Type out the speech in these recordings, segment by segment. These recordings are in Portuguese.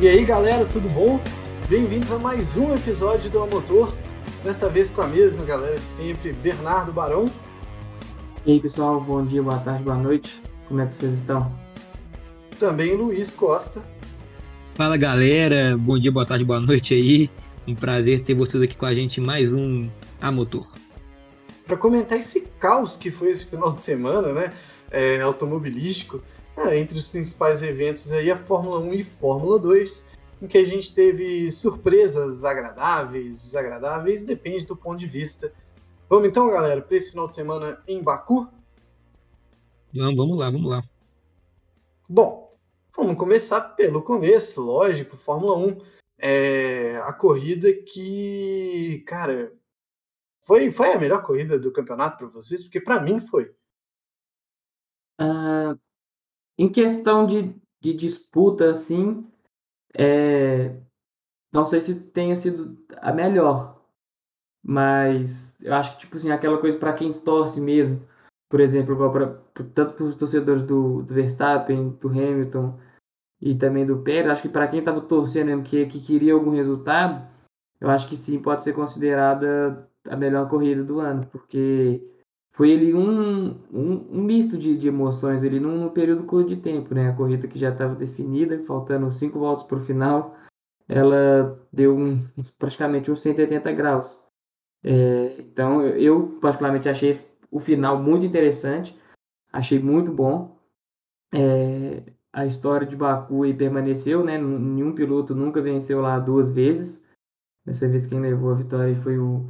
E aí galera, tudo bom? Bem-vindos a mais um episódio do Amotor. Desta vez com a mesma galera de sempre, Bernardo Barão. E aí pessoal, bom dia, boa tarde, boa noite. Como é que vocês estão? Também Luiz Costa. Fala galera, bom dia, boa tarde, boa noite aí. Um prazer ter vocês aqui com a gente em mais um Amotor. Para comentar esse caos que foi esse final de semana, né? É, automobilístico, é, entre os principais eventos aí a Fórmula 1 e Fórmula 2, em que a gente teve surpresas agradáveis, desagradáveis, depende do ponto de vista. Vamos então, galera, para esse final de semana em Baku? Vamos, vamos lá, vamos lá. Bom, vamos começar pelo começo, lógico, Fórmula 1. É a corrida que, cara, foi, foi a melhor corrida do campeonato para vocês? Porque para mim foi. Uh, em questão de, de disputa, assim, é, não sei se tenha sido a melhor, mas eu acho que, tipo assim, aquela coisa para quem torce mesmo, por exemplo, pra, pra, tanto para os torcedores do, do Verstappen, do Hamilton e também do Pérez, acho que para quem estava torcendo mesmo, que, que queria algum resultado, eu acho que sim, pode ser considerada a melhor corrida do ano, porque foi ele um, um, um misto de, de emoções ele num, num, período curto de tempo, né? A corrida que já estava definida, faltando cinco voltas para o final, ela deu um, praticamente uns 180 graus. É, então eu particularmente achei o final muito interessante, achei muito bom. É, a história de Baku permaneceu, né? Nenhum piloto nunca venceu lá duas vezes. Dessa vez quem levou a vitória foi o,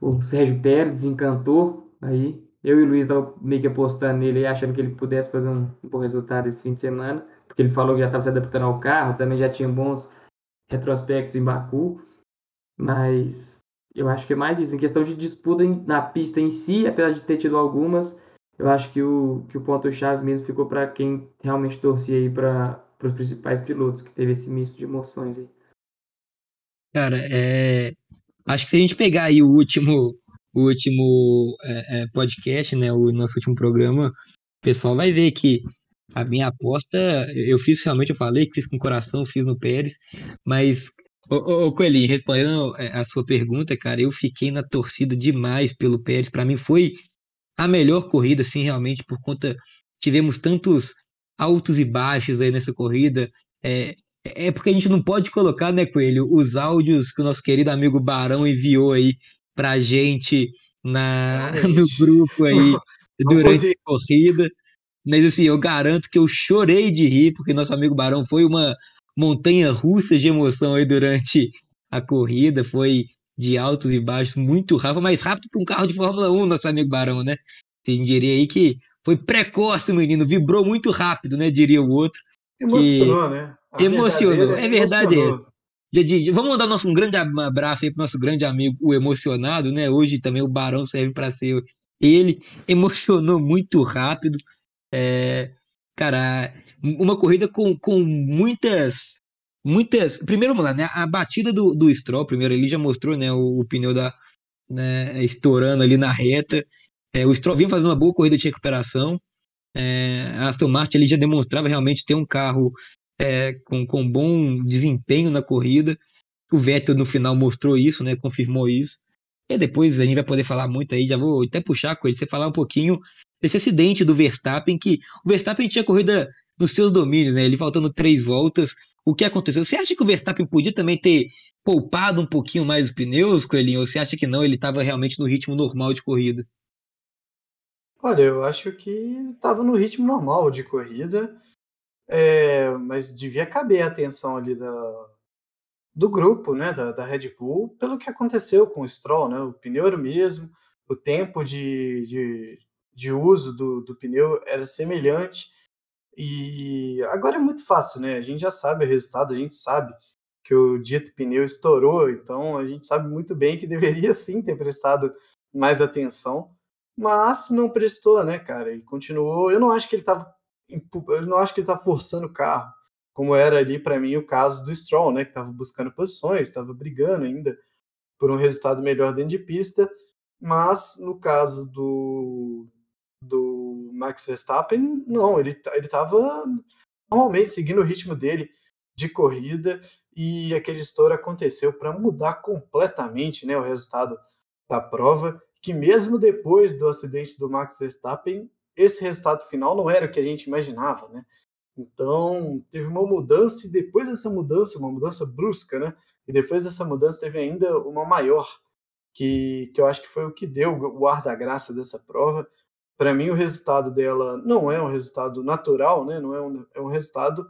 o Sérgio Pérez, desencantou Aí eu e o Luiz meio que apostando nele, achando que ele pudesse fazer um, bom resultado esse fim de semana, porque ele falou que já estava se adaptando ao carro, também já tinha bons retrospectos em Baku, mas eu acho que é mais isso. Em questão de disputa na pista em si, apesar de ter tido algumas, eu acho que o, que o ponto-chave mesmo ficou para quem realmente torcia aí para os principais pilotos, que teve esse misto de emoções aí. Cara, é... acho que se a gente pegar aí o último o último é, é, podcast, né, o nosso último programa, o pessoal vai ver que a minha aposta, eu fiz realmente, eu falei que fiz com o coração, fiz no Pérez, mas, ô, ô, ô Coelhinho, respondendo é, a sua pergunta, cara, eu fiquei na torcida demais pelo Pérez, para mim foi a melhor corrida, assim, realmente, por conta, tivemos tantos altos e baixos aí nessa corrida, é, é porque a gente não pode colocar, né, Coelho, os áudios que o nosso querido amigo Barão enviou aí pra gente na, no grupo aí durante a corrida. Mas assim, eu garanto que eu chorei de rir, porque nosso amigo Barão foi uma montanha russa de emoção aí durante a corrida. Foi de altos e baixos, muito rápido, mais rápido que um carro de Fórmula 1, nosso amigo Barão, né? Você diria aí que foi precoce o menino, vibrou muito rápido, né? Diria o outro. Emocionou, né? A emocionou, é verdade essa vamos mandar nosso, um grande abraço aí pro nosso grande amigo, o emocionado, né? Hoje também o Barão serve para ser ele. Emocionou muito rápido. É, cara, uma corrida com, com muitas. Muitas. Primeiro, vamos lá, né? A batida do, do Stroll, primeiro, ele já mostrou, né? O, o pneu da. Né, estourando ali na reta. É, o Stroll vinha fazendo uma boa corrida de recuperação. É, a Aston Martin ele já demonstrava realmente ter um carro é, com, com bom desempenho na corrida. O Vettel no final mostrou isso, né? Confirmou isso. E depois a gente vai poder falar muito aí, já vou até puxar com ele, você falar um pouquinho desse acidente do Verstappen, que o Verstappen tinha corrida nos seus domínios, né? Ele faltando três voltas. O que aconteceu? Você acha que o Verstappen podia também ter poupado um pouquinho mais os pneus, Coelhinho? Ou você acha que não? Ele estava realmente no ritmo normal de corrida? Olha, eu acho que estava no ritmo normal de corrida. É, mas devia caber a atenção ali da, do grupo, né, da, da, Red Bull, pelo que aconteceu com o Stroll, né? O pneu era o mesmo, o tempo de, de, de uso do, do pneu era semelhante. E agora é muito fácil, né? A gente já sabe o resultado, a gente sabe que o dito pneu estourou, então a gente sabe muito bem que deveria sim ter prestado mais atenção, mas não prestou, né, cara? E continuou. Eu não acho que ele estava eu não acho que ele está forçando o carro, como era ali para mim o caso do Stroll, né, que estava buscando posições, estava brigando ainda por um resultado melhor dentro de pista, mas no caso do, do Max Verstappen, não, ele ele estava normalmente seguindo o ritmo dele. de corrida e aquele estouro aconteceu para mudar completamente né, o resultado da prova, que mesmo depois do acidente do Max Verstappen, esse resultado final não era o que a gente imaginava, né? Então, teve uma mudança e depois dessa mudança, uma mudança brusca, né? E depois dessa mudança teve ainda uma maior, que, que eu acho que foi o que deu o ar da graça dessa prova. Para mim, o resultado dela não é um resultado natural, né? Não é um, é um resultado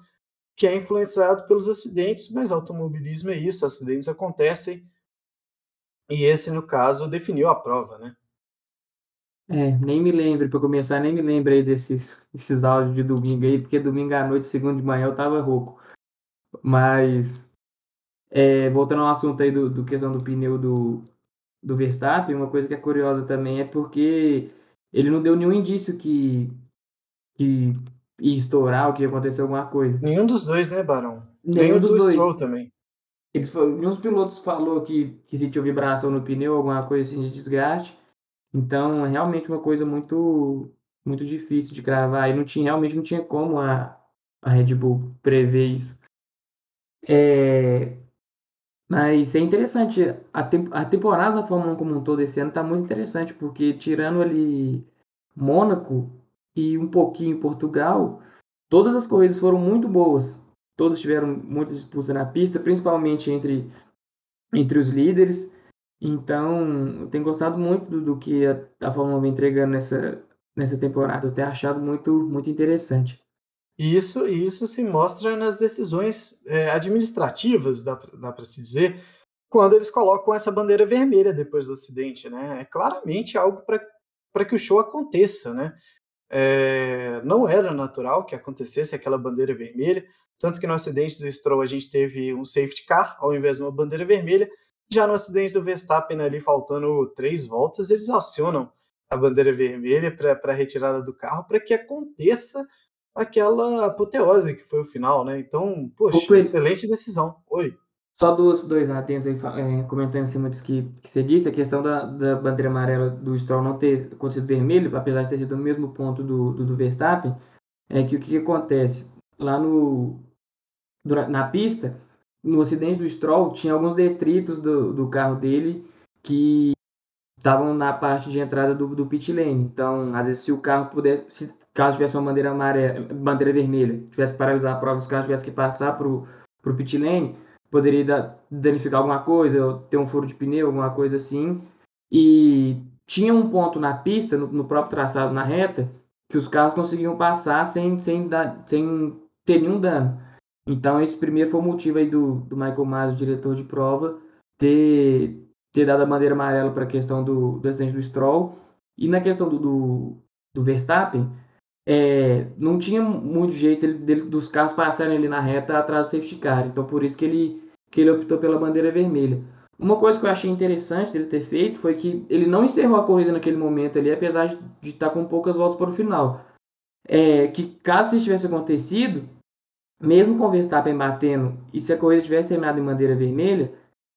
que é influenciado pelos acidentes, mas automobilismo é isso, acidentes acontecem. E esse, no caso, definiu a prova, né? É, nem me lembro, para começar, nem me lembrei desses, desses áudios de domingo aí, porque domingo à noite, segundo de manhã, eu tava rouco. Mas, é, voltando ao assunto aí do, do questão do pneu do, do Verstappen, uma coisa que é curiosa também é porque ele não deu nenhum indício que, que ia estourar ou que ia acontecer alguma coisa. Nenhum dos dois, né, Barão? Nenhum, dos do dois. Stroll também. Eles, nenhum dos pilotos falou que, que sentiu vibração no pneu, alguma coisa assim de desgaste. Então, é realmente uma coisa muito muito difícil de gravar e não tinha realmente não tinha como a, a Red Bull prever isso. É, mas é interessante, a, a temporada da Fórmula 1 como um todo esse ano está muito interessante, porque tirando ali Mônaco e um pouquinho Portugal, todas as corridas foram muito boas. Todas tiveram muitas disputas na pista, principalmente entre, entre os líderes. Então, eu tenho gostado muito do, do que a, a Fórmula 1 vem entregando nessa, nessa temporada. Eu tenho achado muito, muito interessante. E isso, isso se mostra nas decisões é, administrativas, dá, dá para se dizer, quando eles colocam essa bandeira vermelha depois do acidente. Né? É claramente algo para que o show aconteça. Né? É, não era natural que acontecesse aquela bandeira vermelha, tanto que no acidente do Stroll a gente teve um safety car ao invés de uma bandeira vermelha, já no acidente do Verstappen, ali faltando três voltas, eles acionam a bandeira vermelha para a retirada do carro para que aconteça aquela apoteose que foi o final, né? Então, poxa, excelente decisão. Oi. Só dois, dois atentos aí, é, comentando em cima disso que, que você disse, a questão da, da bandeira amarela do Stroll não ter acontecido vermelho, apesar de ter sido no mesmo ponto do, do, do Verstappen, é que o que, que acontece? Lá no, na pista, no acidente do Stroll, tinha alguns detritos do, do carro dele que estavam na parte de entrada do, do pit lane. Então, às vezes, se o carro pudesse, se, caso tivesse uma bandeira amarela, bandeira vermelha, tivesse que paralisar a prova, se o carro tivesse que passar para o pit lane, poderia dar, danificar alguma coisa, ter um furo de pneu, alguma coisa assim. E tinha um ponto na pista, no, no próprio traçado, na reta, que os carros conseguiam passar sem, sem, dar, sem ter nenhum dano. Então, esse primeiro foi o motivo aí do, do Michael Mas, o diretor de prova, ter, ter dado a bandeira amarela para a questão do, do acidente do Stroll. E na questão do, do, do Verstappen, é, não tinha muito jeito dele, dos carros passarem ali na reta atrás do safety car. Então, por isso que ele, que ele optou pela bandeira vermelha. Uma coisa que eu achei interessante dele ter feito foi que ele não encerrou a corrida naquele momento ali, apesar de, estar com poucas voltas para o final. É, que caso isso tivesse acontecido, mesmo com o Verstappen batendo, e se a corrida tivesse terminado em bandeira vermelha,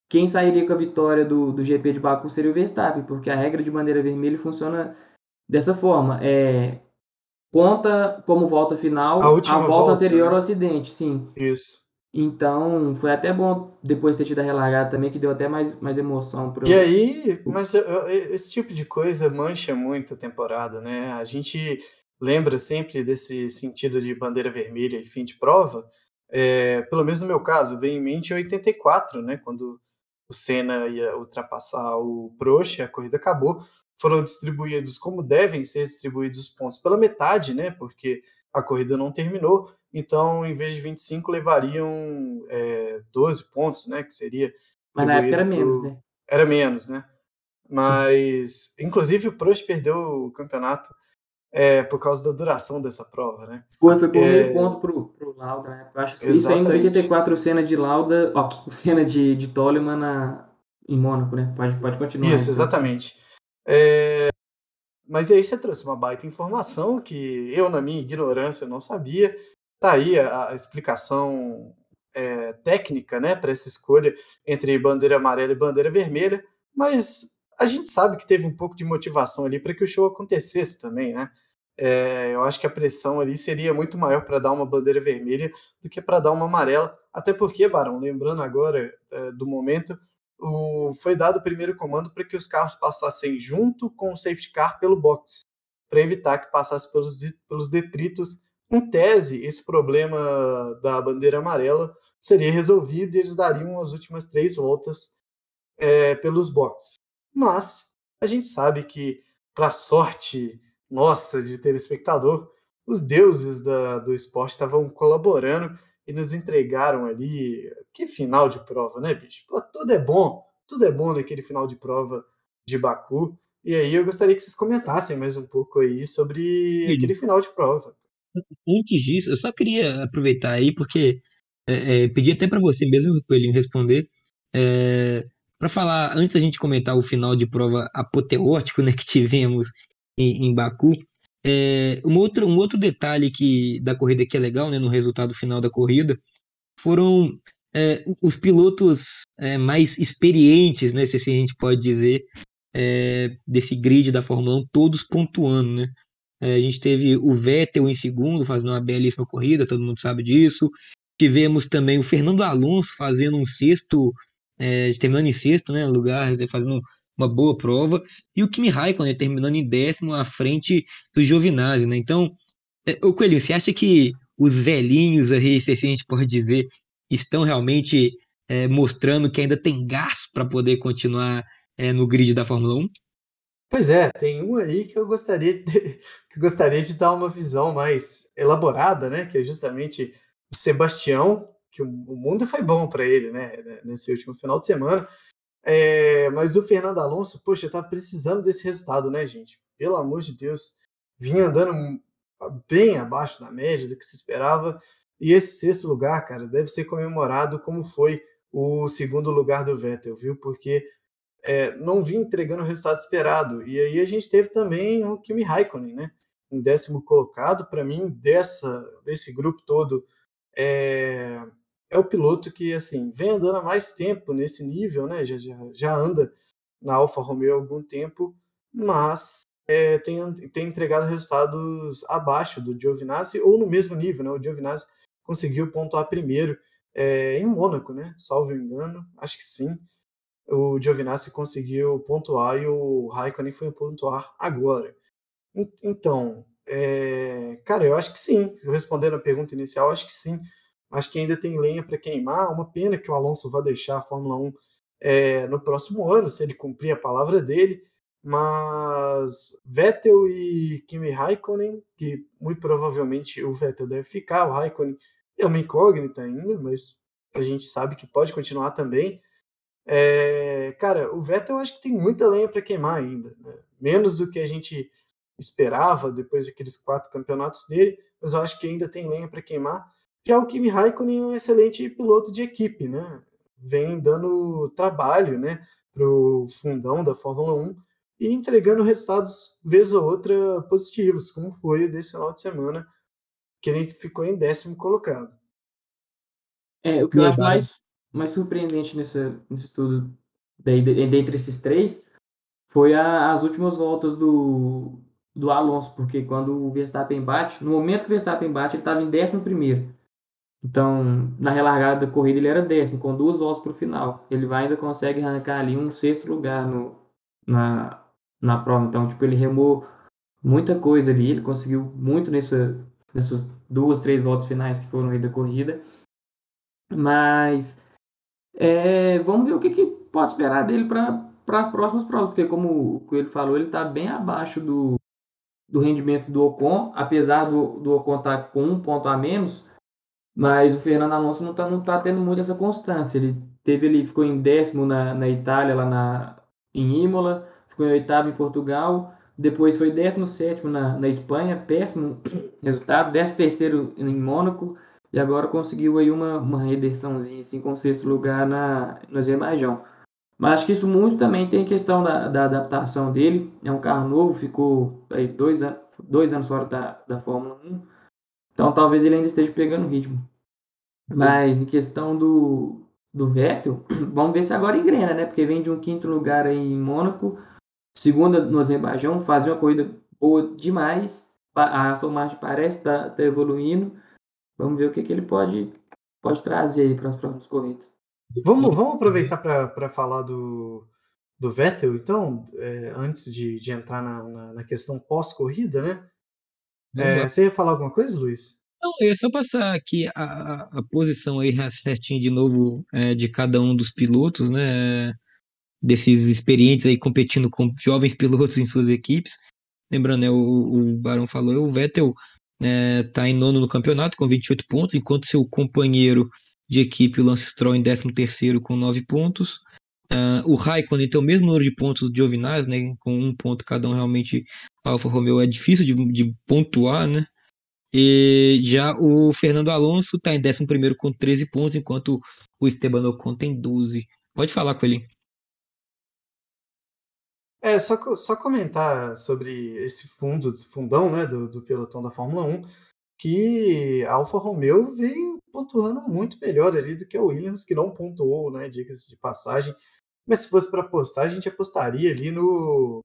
quem sairia com a vitória do, do GP de Baku seria o Verstappen, porque a regra de bandeira vermelha funciona dessa forma. É, conta como volta final a, a volta, volta, anterior né? ao acidente, sim. Isso. Então, foi até bom depois ter tido a relargada também, que deu até mais, mais emoção. Pro... E aí, mas eu, eu, esse tipo de coisa mancha muito a temporada, né? A gente lembra sempre desse sentido de bandeira vermelha e fim de prova, é, pelo menos no meu caso, vem em mente 84, né, quando o Senna ia ultrapassar o Prost, a corrida acabou, foram distribuídos como devem ser distribuídos os pontos pela metade, né, porque a corrida não terminou, então em vez de 25 levariam é, 12 pontos, né, que seria... Mas na época era pro... menos, né? Era menos, né? Mas, inclusive, o Prost perdeu o campeonato é, por causa da duração dessa prova, né? Foi, foi por é... meio ponto pro, pro Lauda, né? Eu acho que isso ainda 84 cena de Lauda, ó, cena de, de Toleman na, em Mônaco, né? Pode, pode continuar. Isso, exatamente. É... Mas aí você trouxe uma baita informação que eu, na minha ignorância, não sabia. Tá aí a, a explicação é, técnica, né, para essa escolha entre bandeira amarela e bandeira vermelha, mas a gente sabe que teve um pouco de motivação ali para que o show acontecesse também, né? É, eu acho que a pressão ali seria muito maior para dar uma bandeira vermelha do que para dar uma amarela, Até porque, Barão, lembrando agora é, do momento, o, foi dado o primeiro comando para que os carros passassem junto com o safety car pelo box, para evitar que passasse pelos, pelos detritos. Em tese, esse problema da bandeira amarela seria resolvido e eles dariam as últimas três voltas é, pelos boxes. Mas a gente sabe que, para sorte nossa de telespectador, os deuses da, do esporte estavam colaborando e nos entregaram ali. Que final de prova, né, bicho? Pô, tudo é bom, tudo é bom naquele final de prova de Baku. E aí eu gostaria que vocês comentassem mais um pouco aí sobre Sim. aquele final de prova. Antes disso, eu só queria aproveitar aí, porque é, é, pedi até para você mesmo, Coelhinho, responder. É, para falar, antes da gente comentar o final de prova apoteótico né, que tivemos em, em Baku, é, um, outro, um outro detalhe que, da corrida que é legal, né, no resultado final da corrida, foram é, os pilotos é, mais experientes, né, se assim a gente pode dizer, é, desse grid da Fórmula 1, todos pontuando. Né? É, a gente teve o Vettel em segundo, fazendo uma belíssima corrida, todo mundo sabe disso. Tivemos também o Fernando Alonso fazendo um sexto, é, terminando em sexto né, lugar, fazendo uma boa prova, e o Kimi Raikkonen terminando em décimo à frente do Giovinazzi, né? Então, é, o Coelhinho, você acha que os velhinhos aí, se a gente pode dizer, estão realmente é, mostrando que ainda tem gás para poder continuar é, no grid da Fórmula 1? Pois é, tem um aí que eu gostaria de, que gostaria de dar uma visão mais elaborada, né? Que é justamente o Sebastião, que o mundo foi bom para ele, né? Nesse último final de semana. É, mas o Fernando Alonso, poxa, tá precisando desse resultado, né, gente? Pelo amor de Deus. Vinha andando bem abaixo da média do que se esperava. E esse sexto lugar, cara, deve ser comemorado como foi o segundo lugar do Vettel, viu? Porque é, não vinha entregando o resultado esperado. E aí a gente teve também o Kimi Raikkonen, né? Em décimo colocado. Para mim, dessa, desse grupo todo, é, é o piloto que assim vem andando há mais tempo nesse nível, né? Já, já, já anda na Alfa Romeo há algum tempo, mas é, tem, tem entregado resultados abaixo do Giovinazzi ou no mesmo nível, né? O Giovinazzi conseguiu pontuar primeiro é, em Mônaco, né? Salvo engano, acho que sim. O Giovinazzi conseguiu pontuar e o Raikkonen foi pontuar agora. Então, é, cara, eu acho que sim. Respondendo a pergunta inicial, acho que sim. Acho que ainda tem lenha para queimar. Uma pena que o Alonso vá deixar a Fórmula 1 é, no próximo ano, se ele cumprir a palavra dele. Mas Vettel e Kimi Raikkonen, que muito provavelmente o Vettel deve ficar, o Raikkonen é uma incógnita ainda, mas a gente sabe que pode continuar também. É, cara, o Vettel acho que tem muita lenha para queimar ainda, né? menos do que a gente esperava depois daqueles quatro campeonatos dele, mas eu acho que ainda tem lenha para queimar. Já o Kimi Raikkonen é um excelente piloto de equipe, né? Vem dando trabalho, né, o fundão da Fórmula 1 e entregando resultados vez ou outra positivos, como foi desse final de semana, que ele ficou em décimo colocado. É, o que eu acho mais, mais surpreendente nesse, nesse tudo, dentre esses três, foi a, as últimas voltas do, do Alonso, porque quando o Verstappen bate, no momento que o Verstappen bate, ele estava em décimo primeiro. Então, na relargada da corrida, ele era décimo, com duas voltas para o final. Ele vai ainda consegue arrancar ali um sexto lugar no, na, na prova. Então, tipo, ele remou muita coisa ali, ele conseguiu muito nessa, nessas duas, três voltas finais que foram aí da corrida. Mas é, vamos ver o que, que pode esperar dele para as próximas provas, porque como Coelho falou, ele está bem abaixo do, do rendimento do Ocon, apesar do, do Ocon estar tá com um ponto a menos, mas o Fernando Alonso não está não tá tendo muito essa constância. Ele teve ele ficou em décimo na, na Itália, lá na, em Imola, ficou em oitavo em Portugal, depois foi décimo sétimo na, na Espanha, péssimo resultado, décimo terceiro em Mônaco, e agora conseguiu aí uma, uma redençãozinha, assim, com sexto lugar na, no Azerbaijão. Mas acho que isso muito também tem questão da, da adaptação dele. É um carro novo, ficou aí dois, anos, dois anos fora da, da Fórmula 1 então talvez ele ainda esteja pegando ritmo. Mas em questão do, do Vettel, vamos ver se agora engrena, né? Porque vem de um quinto lugar aí em Mônaco, segunda no Azerbaijão, fazia uma corrida boa demais. A Aston Martin parece estar tá, tá evoluindo. Vamos ver o que, que ele pode pode trazer aí para as próximas corridas. Vamos, vamos aproveitar para falar do, do Vettel, então, é, antes de, de entrar na, na, na questão pós-corrida, né? É, você ia falar alguma coisa, Luiz? Não, eu ia só passar aqui a, a posição aí certinho de novo é, de cada um dos pilotos, né? Desses experientes aí competindo com jovens pilotos em suas equipes. Lembrando, né, o, o Barão falou, o Vettel está é, em nono no campeonato com 28 pontos, enquanto seu companheiro de equipe, o Lance Stroll, em 13 terceiro com 9 pontos. Uh, o Raikkonen tem o mesmo número de pontos do Giovinazzi, né, com um ponto cada um, realmente Alfa Romeo é difícil de, de pontuar, né, e já o Fernando Alonso está em 11 com 13 pontos, enquanto o Esteban Ocon tem 12. Pode falar com ele. É, só, só comentar sobre esse fundo, fundão né, do, do pelotão da Fórmula 1, que a Alfa Romeo vem pontuando muito melhor ali do que a Williams, que não pontuou, né, dicas de passagem. Mas se fosse para apostar, a gente apostaria ali no,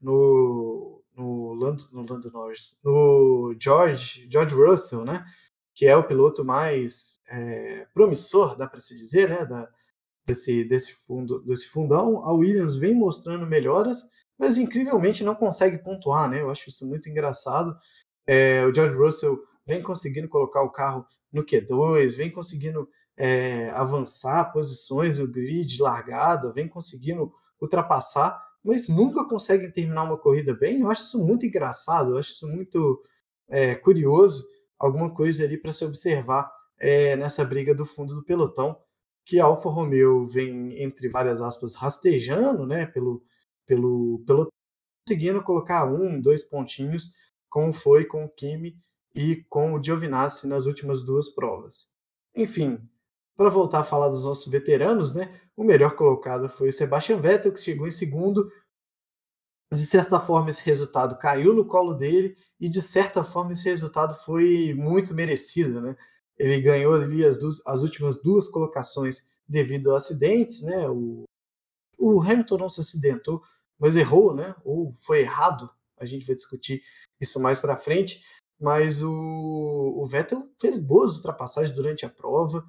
no, no, Lando, no Lando Norris, no George, George Russell, né, que é o piloto mais é, promissor, dá para se dizer, né, da, desse, desse, fundo, desse fundão. A Williams vem mostrando melhoras, mas incrivelmente não consegue pontuar, né? Eu acho isso muito engraçado. É, o George Russell vem conseguindo colocar o carro no Q2, vem conseguindo é, avançar posições no grid, largada, vem conseguindo ultrapassar, mas nunca consegue terminar uma corrida bem. Eu acho isso muito engraçado, eu acho isso muito é, curioso, alguma coisa ali para se observar é, nessa briga do fundo do pelotão que a Alfa Romeo vem, entre várias aspas, rastejando né, pelo, pelo, pelo conseguindo colocar um, dois pontinhos, como foi com o Kimi e com o Giovinazzi nas últimas duas provas. Enfim, para voltar a falar dos nossos veteranos, né, o melhor colocado foi o Sebastian Vettel, que chegou em segundo. De certa forma, esse resultado caiu no colo dele e, de certa forma, esse resultado foi muito merecido. Né? Ele ganhou ali as, duas, as últimas duas colocações devido a acidentes, né? O, o Hamilton não se acidentou, mas errou, né? Ou foi errado. A gente vai discutir isso mais para frente. Mas o, o Vettel fez boas ultrapassagens durante a prova,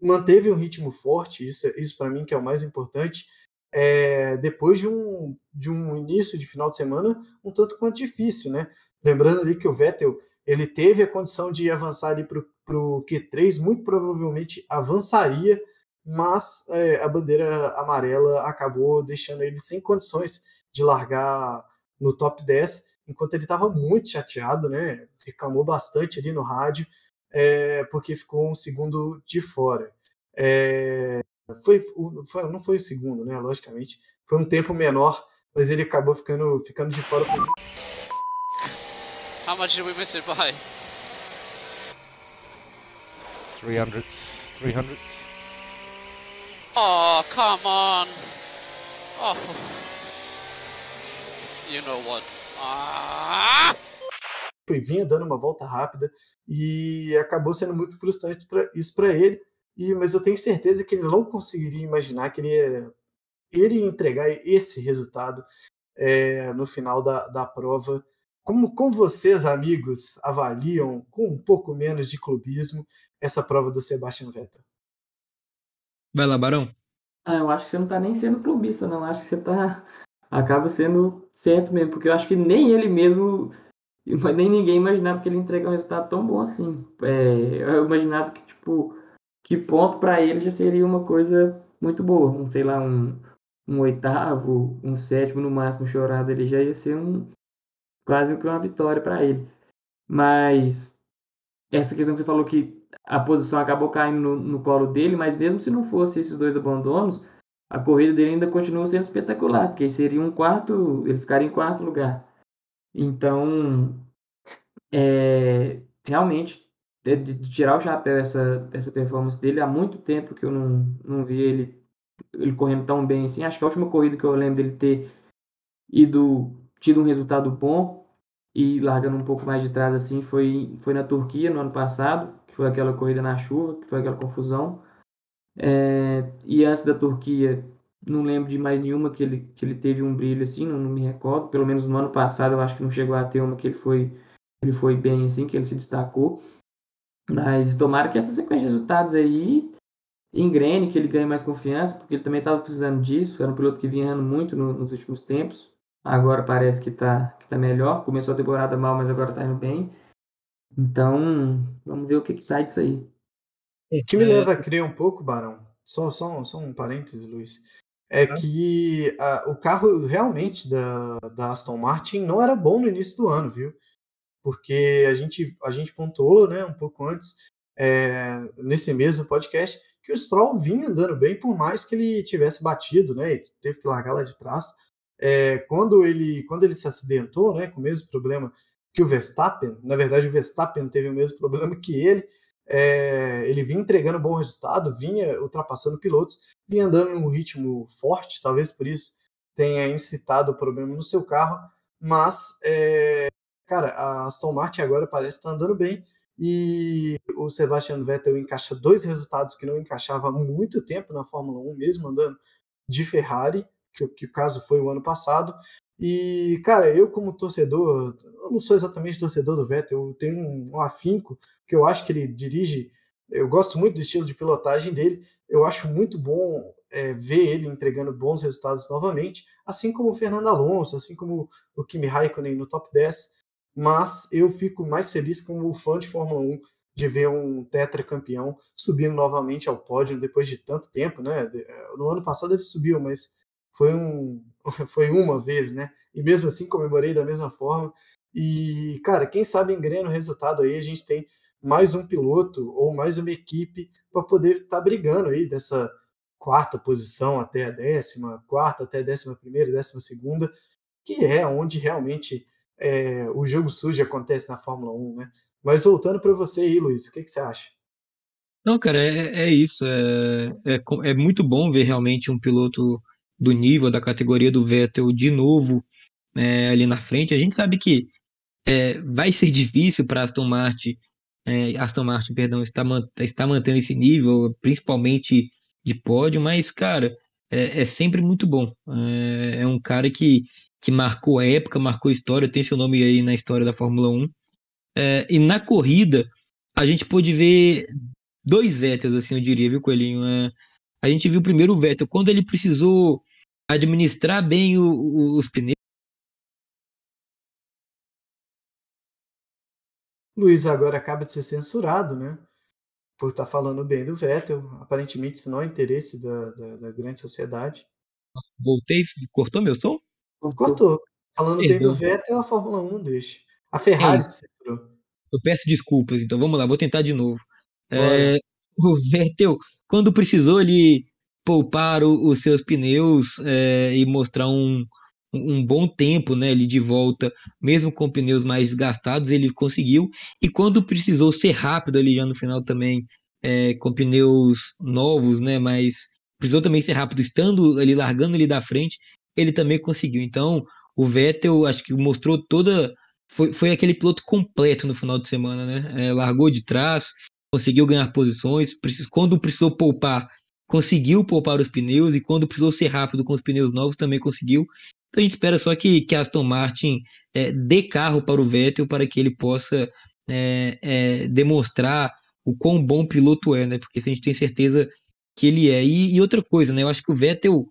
manteve um ritmo forte. Isso, isso para mim que é o mais importante. É, depois de um, de um início de final de semana um tanto quanto difícil, né? Lembrando ali que o Vettel ele teve a condição de avançar ali para o Q3, muito provavelmente avançaria, mas é, a bandeira amarela acabou deixando ele sem condições de largar no top 10, enquanto ele estava muito chateado, né? Reclamou bastante ali no rádio, é, porque ficou um segundo de fora. É, foi, foi, não foi o segundo, né? Logicamente, foi um tempo menor, mas ele acabou ficando, ficando de fora. How much did we miss it by? 300 300 Oh, come on. Oh. You know what? Ah! E vinha dando uma volta rápida e acabou sendo muito frustrante pra, isso para ele. E, mas eu tenho certeza que ele não conseguiria imaginar que ele ia, ele ia entregar esse resultado é, no final da, da prova como, como vocês, amigos, avaliam, com um pouco menos de clubismo, essa prova do Sebastian Vettel? Vai lá, Barão. Ah, eu acho que você não está nem sendo clubista, não. Eu acho que você está acaba sendo certo mesmo, porque eu acho que nem ele mesmo, nem ninguém imaginava que ele entregar um resultado tão bom assim. É, eu imaginava que, tipo, que ponto para ele já seria uma coisa muito boa. Um, sei lá, um, um oitavo, um sétimo no máximo chorado, ele já ia ser um, quase que uma vitória para ele. Mas essa questão que você falou que a posição acabou caindo no, no, colo dele, mas mesmo se não fosse esses dois abandonos, a corrida dele ainda continua sendo espetacular, porque seria um quarto, ele ficaria em quarto lugar. Então, é, realmente, de, tirar o chapéu essa, essa performance dele, há muito tempo que eu não, não vi ele, ele correndo tão bem assim. Acho que a última corrida que eu lembro dele ter ido tido um resultado bom e largando um pouco mais de trás assim foi, foi na Turquia no ano passado, que foi aquela corrida na chuva, que foi aquela confusão. É, e antes da Turquia, não lembro de mais nenhuma que ele, que ele teve um brilho assim, não, não me recordo. Pelo menos no ano passado eu acho que não chegou a ter uma que ele foi, ele foi bem assim, que ele se destacou. Mas tomara que essa sequência de resultados aí engrene, que ele ganhe mais confiança, porque ele também estava precisando disso. Era um piloto que vinha errando muito no, nos últimos tempos. Agora parece que está que tá melhor. Começou a temporada mal, mas agora está indo bem. Então, vamos ver o que, que sai disso aí. O que me leva a crer um pouco, Barão, só, só, só um parênteses, Luiz, é que a, o carro realmente da, da Aston Martin não era bom no início do ano, viu? Porque a gente, a gente pontuou né, um pouco antes, é, nesse mesmo podcast, que o Stroll vinha andando bem, por mais que ele tivesse batido, né, e teve que largar lá de trás. É, quando, ele, quando ele se acidentou, né, com o mesmo problema que o Verstappen, na verdade o Verstappen teve o mesmo problema que ele, é, ele vinha entregando bom resultado, vinha ultrapassando pilotos, vinha andando num ritmo forte, talvez por isso tenha incitado o problema no seu carro, mas, é, cara, a Aston Martin agora parece estar andando bem e o Sebastian Vettel encaixa dois resultados que não encaixava há muito tempo na Fórmula 1, mesmo andando de Ferrari, que, que o caso foi o ano passado, e, cara, eu como torcedor, eu não sou exatamente torcedor do Vettel, eu tenho um, afinco, que eu acho que ele dirige, eu gosto muito do estilo de pilotagem dele, eu acho muito bom é, ver ele entregando bons resultados novamente, assim como o Fernando Alonso, assim como o Kimi Raikkonen no top 10, mas eu fico mais feliz como fã de Fórmula 1 de ver um tetracampeão subindo novamente ao pódio depois de tanto tempo, né? No ano passado ele subiu, mas foi, um, foi uma vez, né? E mesmo assim comemorei da mesma forma. E, cara, quem sabe engrena o resultado aí, a gente tem mais um piloto ou mais uma equipe para poder estar tá brigando aí dessa quarta posição até a décima, quarta até a décima primeira, décima segunda, que é onde realmente é, o jogo sujo acontece na Fórmula 1, né? Mas voltando para você aí, Luiz, o que, que você acha? Não, cara, é, é isso. É, é, é muito bom ver realmente um piloto do nível, da categoria do Vettel de novo é, ali na frente. A gente sabe que é, vai ser difícil para Aston Martin, é, Aston Martin, perdão, está, está mantendo esse nível, principalmente de pódio, mas, cara, é, é sempre muito bom. É, é, um cara que, que marcou época, marcou história, tem seu nome aí na história da Fórmula 1. É, e na corrida, a gente pôde ver dois Vettels, assim, eu diria, viu, Coelhinho? A gente viu primeiro o Vettel, quando ele precisou administrar bem o, o, os pneus. Luiz agora acaba de ser censurado, né? Por estar falando bem do Vettel. Aparentemente, isso não é interesse da, da, da grande sociedade. Voltei, cortou meu som? Cortou. Falando Perdão. bem do Vettel, a Fórmula 1 deixa. A Ferrari é censurou. Eu peço desculpas, então vamos lá, vou tentar de novo. É, o Vettel, quando precisou, ele poupar o, os seus pneus é, e mostrar um, um bom tempo né, ali de volta, mesmo com pneus mais gastados, ele conseguiu. E quando precisou ser rápido ali já no final também, é, com pneus novos, né, mas precisou também ser rápido, estando ali, largando ali da frente, ele também conseguiu. Então, o Vettel, acho que mostrou toda. Foi, foi aquele piloto completo no final de semana, né? É, largou de trás, conseguiu ganhar posições, quando precisou poupar, conseguiu poupar os pneus e quando precisou ser rápido com os pneus novos também conseguiu. Então a gente espera só que, que Aston Martin é, dê carro para o Vettel para que ele possa é, é, demonstrar o quão bom piloto é, né? Porque a gente tem certeza que ele é. E, e outra coisa, né? Eu acho que o Vettel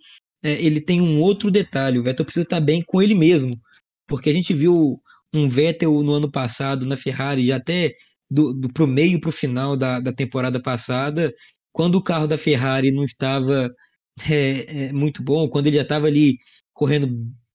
é, ele tem um outro detalhe. O Vettel precisa estar bem com ele mesmo, porque a gente viu um Vettel no ano passado na Ferrari já até do, do pro meio para o final da, da temporada passada quando o carro da Ferrari não estava é, é, muito bom, quando ele já estava ali correndo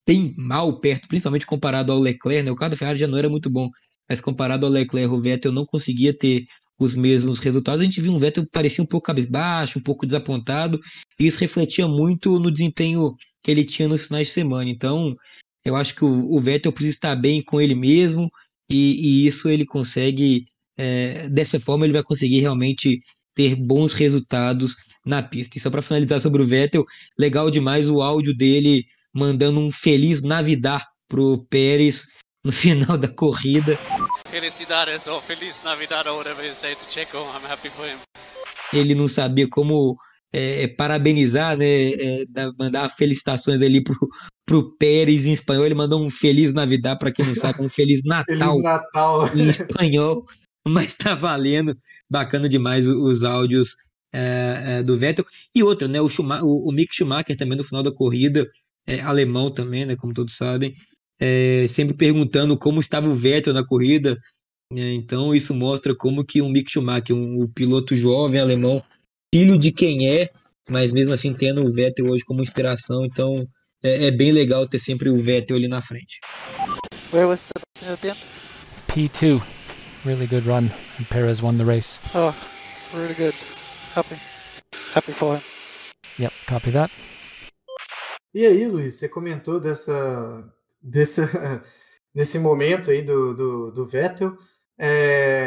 bem mal perto, principalmente comparado ao Leclerc, né? O carro da Ferrari já não era muito bom, mas comparado ao Leclerc, o Vettel não conseguia ter os mesmos resultados. A gente viu um Vettel que parecia um pouco cabisbaixo, um pouco desapontado, e isso refletia muito no desempenho que ele tinha nos finais de semana. Então, eu acho que o, o Vettel precisa estar bem com ele mesmo, e, e isso ele consegue, é, dessa forma, ele vai conseguir realmente ter bons resultados na pista. E só para finalizar sobre o Vettel, legal demais o áudio dele mandando um feliz Navidad pro Pérez no final da corrida. Felicidades ou feliz Navidad ou whatever you say to Checo, I'm happy for him. Ele não sabia como é, é parabenizar, né, é, mandar felicitações ali pro, pro Pérez em espanhol. Ele mandou um feliz Navidad para quem não sabe, um feliz Natal, feliz Natal. em espanhol. Mas tá valendo. Bacana demais os áudios é, é, do Vettel. E outra, né? O, Schumacher, o, o Mick Schumacher também no final da corrida, é, alemão também, né? Como todos sabem, é, sempre perguntando como estava o Vettel na corrida. Né, então isso mostra como que um Mick Schumacher, um, um piloto jovem alemão, filho de quem é, mas mesmo assim tendo o Vettel hoje como inspiração. Então é, é bem legal ter sempre o Vettel ali na frente. Where was Sebastian at the end? P2. Really good run, and Perez won the race. Oh, really good. Happy. Happy for him. Yep, copy that. E aí, Luiz, você comentou dessa, dessa, desse momento aí do, do, do Vettel. É,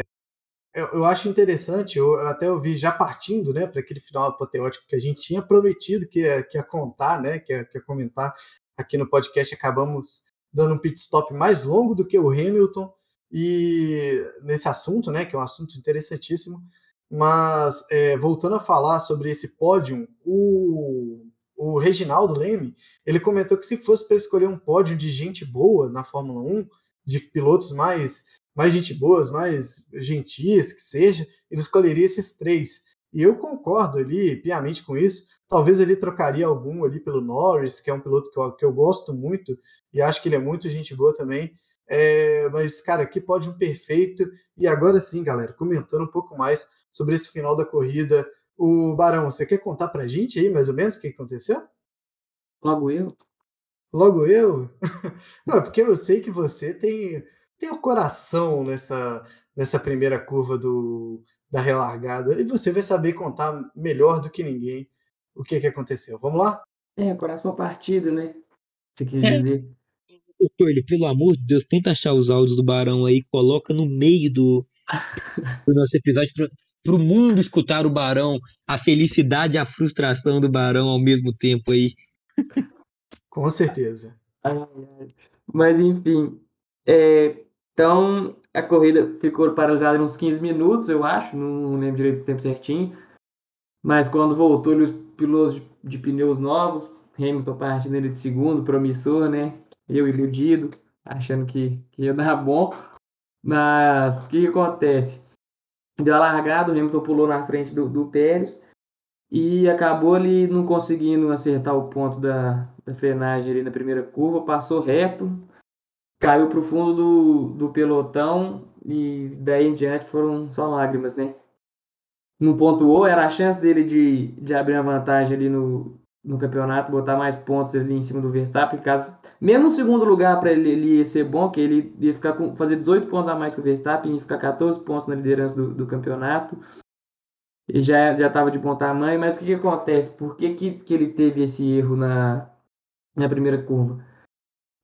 eu, eu, acho interessante, eu até ouvi já partindo né, para aquele final apoteótico que a gente tinha prometido que ia, que ia contar, né, que ia, que ia comentar aqui no podcast, acabamos dando um pit stop mais longo do que o Hamilton e nesse assunto, né, que é um assunto interessantíssimo. Mas é, voltando a falar sobre esse pódio, o, o Reginaldo Leme ele comentou que se fosse para escolher um pódio de gente boa na Fórmula 1, de pilotos mais mais gente boas, mais gentis que seja, ele escolheria esses três. E eu concordo ali piamente com isso. Talvez ele trocaria algum ali pelo Norris, que é um piloto que eu, que eu gosto muito e acho que ele é muito gente boa também. É, mas, cara, que pódio perfeito. E agora sim, galera, comentando um pouco mais sobre esse final da corrida. O Barão, você quer contar pra gente aí mais ou menos o que aconteceu? Logo eu? Logo eu? Não, porque eu sei que você tem, tem o coração nessa, nessa primeira curva do, da relargada e você vai saber contar melhor do que ninguém o que, que aconteceu. Vamos lá? É, coração partido, né? Você quis é. Dizer. Coelho, pelo amor de Deus, tenta achar os áudios do Barão aí, coloca no meio do, do nosso episódio para o mundo escutar o Barão, a felicidade e a frustração do Barão ao mesmo tempo aí. Com certeza. Mas enfim, é, então a corrida ficou paralisada uns 15 minutos, eu acho, não lembro direito do tempo certinho. Mas quando voltou, os pilotos de, de pneus novos, Hamilton partindo ele de segundo, promissor, né? Eu iludido, achando que, que ia dar bom. Mas o que, que acontece? deu a largada, o Hamilton pulou na frente do, do Pérez e acabou ali não conseguindo acertar o ponto da, da frenagem ali na primeira curva, passou reto, caiu para o fundo do, do pelotão e daí em diante foram só lágrimas, né? Não pontuou, era a chance dele de, de abrir a vantagem ali no, no campeonato, botar mais pontos ali em cima do Verstappen, caso mesmo o segundo lugar para ele, ele ia ser bom, que ele ia ficar com fazer 18 pontos a mais que o Verstappen, ia ficar 14 pontos na liderança do, do campeonato. E já já estava de bom tamanho, mas o que, que acontece? Por que, que, que ele teve esse erro na, na primeira curva?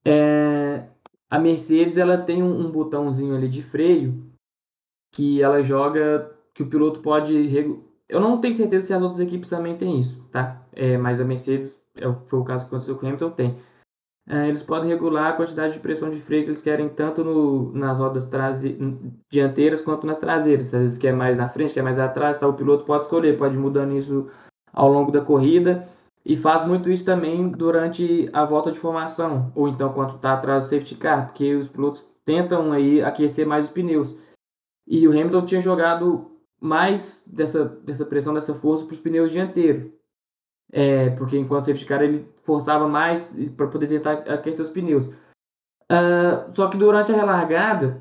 É, a Mercedes ela tem um, um botãozinho ali de freio que ela joga que o piloto pode eu não tenho certeza se as outras equipes também têm isso, tá? É, mas a Mercedes, é foi o caso que aconteceu com o Hamilton, tem. É, eles podem regular a quantidade de pressão de freio que eles querem tanto no, nas rodas traze, dianteiras quanto nas traseiras. Às vezes quer mais na frente, quer mais atrás, tá? o piloto pode escolher, pode ir mudando isso ao longo da corrida. E faz muito isso também durante a volta de formação, ou então quando está atrás do safety car, porque os pilotos tentam aí aquecer mais os pneus. E o Hamilton tinha jogado mais dessa, dessa pressão, dessa força para os pneus dianteiros. É, porque enquanto o safety car ele forçava mais para poder tentar aquecer os pneus. Uh, só que durante a relargada,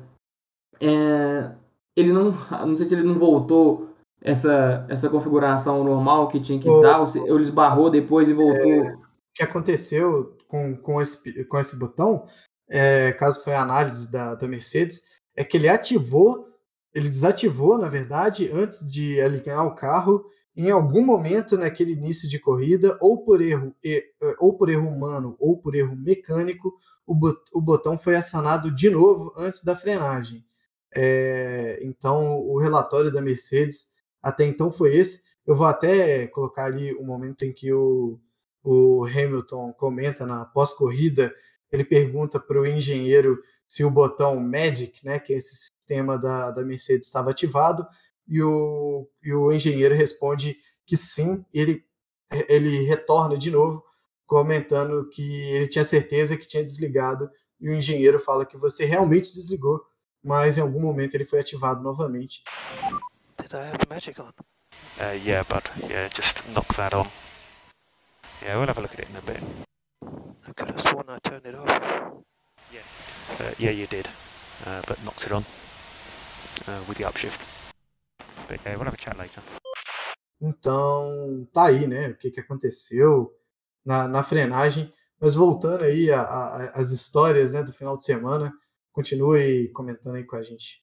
é, ele não, não sei se ele não voltou essa, essa configuração normal que tinha que o, dar, ou, se, ou ele esbarrou depois e voltou. É, o que aconteceu com, com, esse, com esse botão, é, caso foi a análise da, da Mercedes, é que ele ativou ele desativou, na verdade, antes de alinhar o carro, em algum momento naquele início de corrida, ou por erro, é, ou por erro humano, ou por erro mecânico, o botão foi acionado de novo antes da frenagem. É, então, o relatório da Mercedes até então foi esse. Eu vou até colocar ali o momento em que o, o Hamilton comenta na pós-corrida, ele pergunta para o engenheiro se o botão Magic, né, que é esse sistema da, da Mercedes, estava ativado, e o, e o engenheiro responde que sim, ele, ele retorna de novo, comentando que ele tinha certeza que tinha desligado, e o engenheiro fala que você realmente desligou, mas em algum momento ele foi ativado novamente. Did I have the magic on? Uh, yeah, bud. Yeah, just knock that on. Yeah, we'll have a look at it in a bit. I could have sworn I turned it off. Uh, yeah, you did, uh, but knocked it on with the upshift. But yeah, we'll have a chat later. Então, tá aí, né? O que, que aconteceu na, na frenagem. Mas voltando aí às histórias né, do final de semana, continue comentando aí com a gente.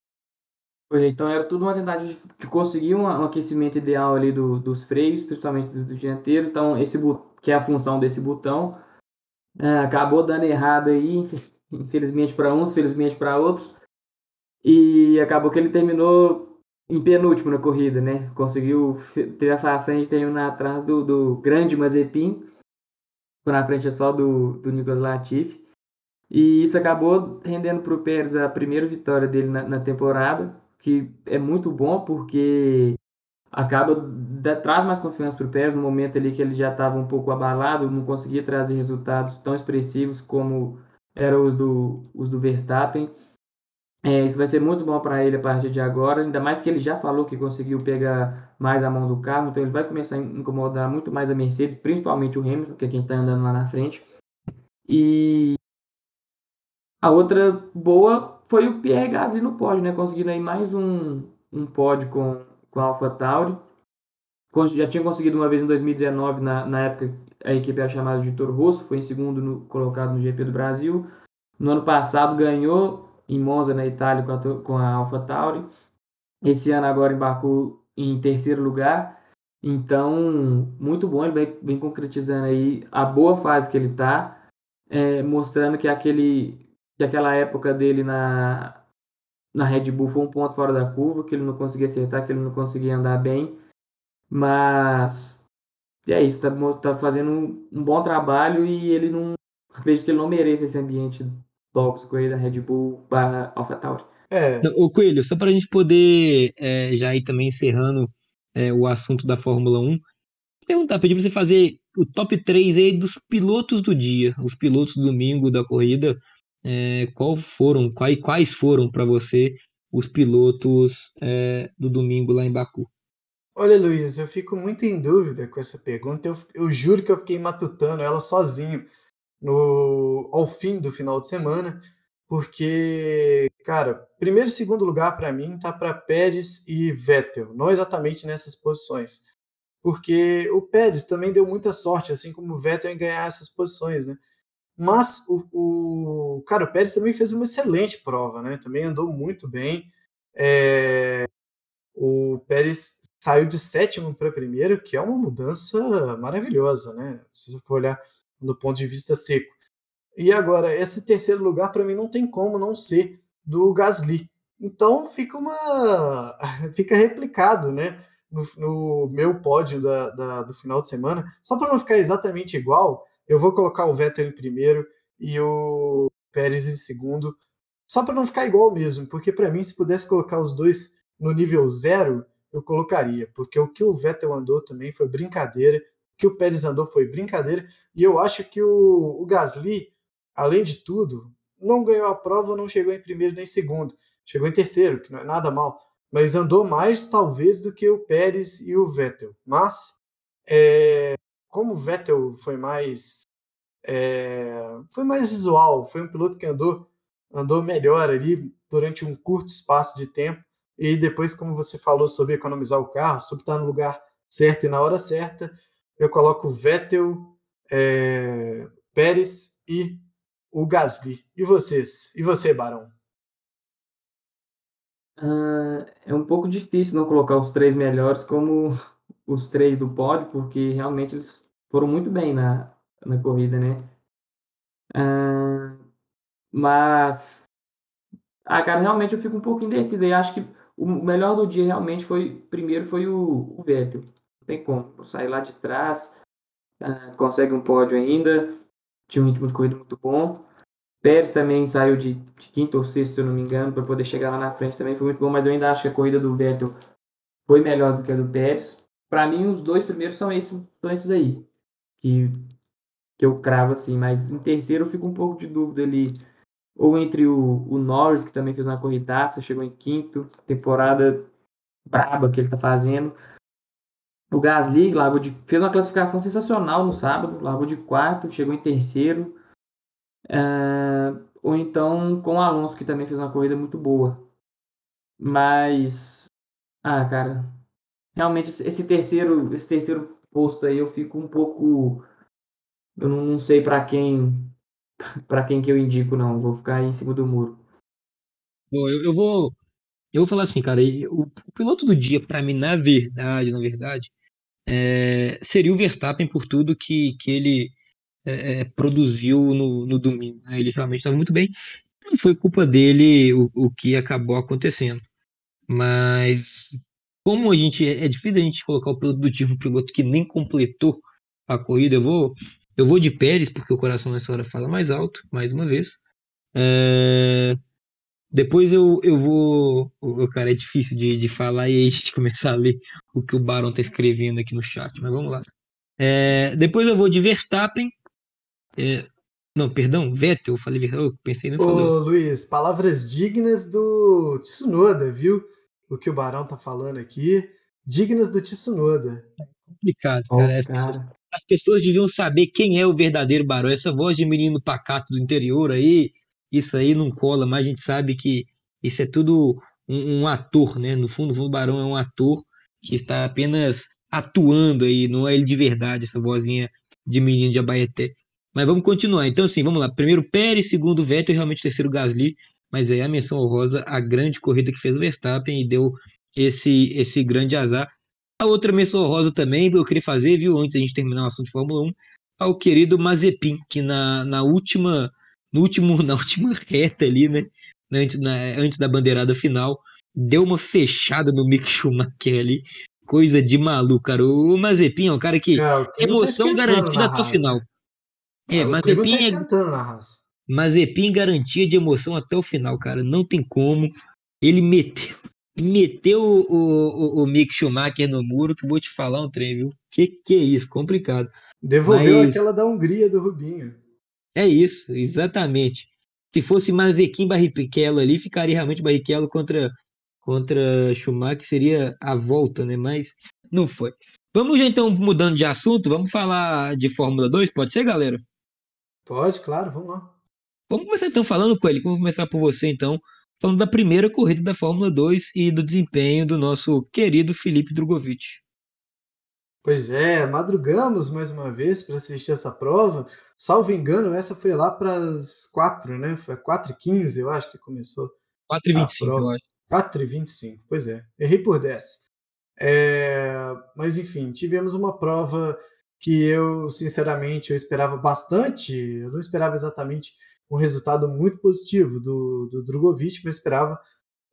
Pois é, então era tudo uma tentativa de, de conseguir um, um, aquecimento ideal ali do, dos freios, principalmente do, do dianteiro. Então, esse que é a função desse botão, é, acabou dando errado aí, infelizmente para uns, felizmente para outros. E acabou que ele terminou em penúltimo na corrida, né? Conseguiu ter a façanha de terminar atrás do, do grande Mazepin na frente é só do, do Nicolas Latifi. E isso acabou rendendo para o Pérez a primeira vitória dele na, na, temporada, que é muito bom porque acaba da, traz mais confiança para o Pérez no momento ali que ele já estava um pouco abalado, não conseguia trazer resultados tão expressivos como eram os do, os do Verstappen. É, isso vai ser muito bom para ele a partir de agora, ainda mais que ele já falou que conseguiu pegar mais a mão do carro, então ele vai começar a incomodar muito mais a Mercedes, principalmente o Hamilton, que é quem está andando lá na frente. E a outra boa foi o Pierre Gasly no pódio, né? Conseguindo aí mais um, um pódio com, com a AlphaTauri. Já tinha conseguido uma vez em 2019, na, na época a equipe era chamada de Toro Rosso, foi em segundo no, colocado no GP do Brasil. No ano passado ganhou em Monza, na Itália, com a, com a AlphaTauri. Esse ano agora embarcou em terceiro lugar. Então, muito bom, ele vem, vem concretizando aí a boa fase que ele está, é, mostrando que, aquele, que aquela época dele na, na Red Bull foi um ponto fora da curva, que ele não conseguia acertar, que ele não conseguia andar bem. Mas é isso, está tá fazendo um, um, bom trabalho e ele não. Acredito que ele não merece esse ambiente tóxico aí da Red Bull barra AlphaTauri. É. Ô Coelho, só para a gente poder é, já ir também encerrando é, o assunto da Fórmula 1, perguntar, pedir para você fazer o top 3 aí dos pilotos do dia, os pilotos do domingo da corrida, é, qual foram, quais, quais foram para você os pilotos é, do domingo lá em Baku? Olha, Luiz, eu fico muito em dúvida com essa pergunta. Eu, eu juro que eu fiquei matutando ela sozinho no, ao fim do final de semana, porque, cara, primeiro e segundo lugar para mim tá para Pérez e Vettel, não exatamente nessas posições, porque o Pérez também deu muita sorte, assim como o Vettel em ganhar essas posições, né? Mas o, o cara, o Pérez também fez uma excelente prova, né? Também andou muito bem. É, o Pérez saiu de sétimo para primeiro, que é uma mudança maravilhosa, né? Se você for olhar do ponto de vista seco. E agora, esse terceiro lugar, para mim, não tem como não ser do Gasly. Então fica uma. fica replicado, né? No, no meu pódio da, da, do final de semana. Só para não ficar exatamente igual, eu vou colocar o Vettel em primeiro e o Pérez em segundo. Só para não ficar igual mesmo, porque para mim, se pudesse colocar os dois no nível zero, eu colocaria, porque o que o Vettel andou também foi brincadeira que o Pérez andou foi brincadeira. E eu acho que o, o Gasly, além de tudo, não ganhou a prova, não chegou em primeiro nem segundo. Chegou em terceiro, que não é nada mal. Mas andou mais, talvez, do que o Pérez e o Vettel. Mas, é, como o Vettel foi mais. É, foi mais visual, foi um piloto que andou, andou melhor ali durante um curto espaço de tempo. E depois, como você falou sobre economizar o carro, sobre estar no lugar certo e na hora certa, eu coloco Vettel, é, Pérez e o Gasly. E vocês? E você, Barão? Uh, é um pouco difícil não colocar os três melhores como os três do pódio, porque realmente eles foram muito bem na, na corrida, né? Uh, mas, ah, cara, realmente eu fico um pouco indeciso. Eu acho que o melhor do dia realmente foi, primeiro foi o, o Vettel tem como. Sair lá de trás, uh, consegue um pódio ainda. Tinha um ritmo de corrida muito bom. Pérez também saiu de, de quinto ou sexto, se eu não me engano, para poder chegar lá na frente também foi muito bom, mas eu ainda acho que a corrida do Vettel foi melhor do que a do Pérez. Para mim, os dois primeiros são esses, são esses aí, que, que eu cravo assim, mas em terceiro eu fico um pouco de dúvida ali. ou entre o, o Norris, que também fez uma corridaça, chegou em quinto, temporada braba que ele está fazendo. O Gasly largou de, fez uma classificação sensacional no sábado, largou de quarto, chegou em terceiro. Uh, ou então com o Alonso, que também fez uma corrida muito boa. Mas, ah, cara, realmente esse terceiro, esse terceiro posto aí eu fico um pouco, eu não, não sei para quem, para quem que eu indico não, vou ficar aí em cima do muro. Bom, eu, eu vou, eu vou falar assim, cara, o piloto do dia para mim, na verdade, na verdade, é, seria o Verstappen por tudo que, que ele é, é produziu no, no domingo. Né? Ele realmente estava muito bem. Não foi culpa dele o, o que acabou acontecendo. Mas como a gente é difícil a gente colocar o piloto do time um piloto que nem completou a corrida, eu vou eu vou de Pérez porque o coração nessa hora fala mais alto, mais uma vez. É, depois eu, eu vou. O cara é difícil de, de falar e aí a gente começar a ler o que o Barão tá escrevendo aqui no chat, mas vamos lá. É, depois eu vou de Verstappen. É, não, perdão, Vettel, eu falei eu pensei no Ô, falou. Luiz, palavras dignas do Tsunoda, viu? O que o Barão tá falando aqui. Dignas do Tsunoda. É complicado, cara. As, Pessoas, as pessoas deviam saber quem é o verdadeiro Barão. Essa voz de menino pacato do interior aí, isso aí não cola, mas a gente sabe que isso é tudo um, um ator, né? No fundo, o Barão é um ator que está apenas atuando aí, não é ele de verdade, essa vozinha de menino de Abaeté. Mas vamos continuar. Então, assim, vamos lá. Primeiro Pérez, segundo Vettel realmente terceiro Gasly. Mas aí a menção honrosa, a grande corrida que fez o Verstappen e deu esse, esse grande azar. A outra menção honrosa também, eu queria fazer, viu, antes da gente terminar o assunto de Fórmula 1, ao querido Mazepin, que na, na última no último, na última reta ali, né? Antes, na, antes da bandeirada final, deu uma fechada no Mick Schumacher ali. Coisa de maluco, cara. O Mazepin é um cara que. É, emoção tá garantida até o final. É, Mazepin tá é. Mazepin garantia de emoção até o final, cara. Não tem como. Ele meteu, meteu o, o, o, Mick Schumacher no muro, que vou te falar um trem, viu? Que que é isso? Complicado. Devolveu Mas... aquela da Hungria do Rubinho. É isso, exatamente. Se fosse Mazequim Barrichello ali, ficaria realmente Barrichello contra, contra Schumacher, seria a volta, né? Mas não foi. Vamos já então mudando de assunto, vamos falar de Fórmula 2, pode ser, galera? Pode, claro, vamos lá. Vamos começar então falando com ele, vamos começar por você então, falando da primeira corrida da Fórmula 2 e do desempenho do nosso querido Felipe Drogovic. Pois é, madrugamos mais uma vez para assistir essa prova. Salvo engano, essa foi lá para as 4, né? Foi 4 h 15 eu acho que começou. 4 h 25 eu acho. 4 h 25 pois é. Errei por 10. É, mas enfim, tivemos uma prova que eu, sinceramente, eu esperava bastante. Eu não esperava exatamente um resultado muito positivo do, do Drogovic, mas esperava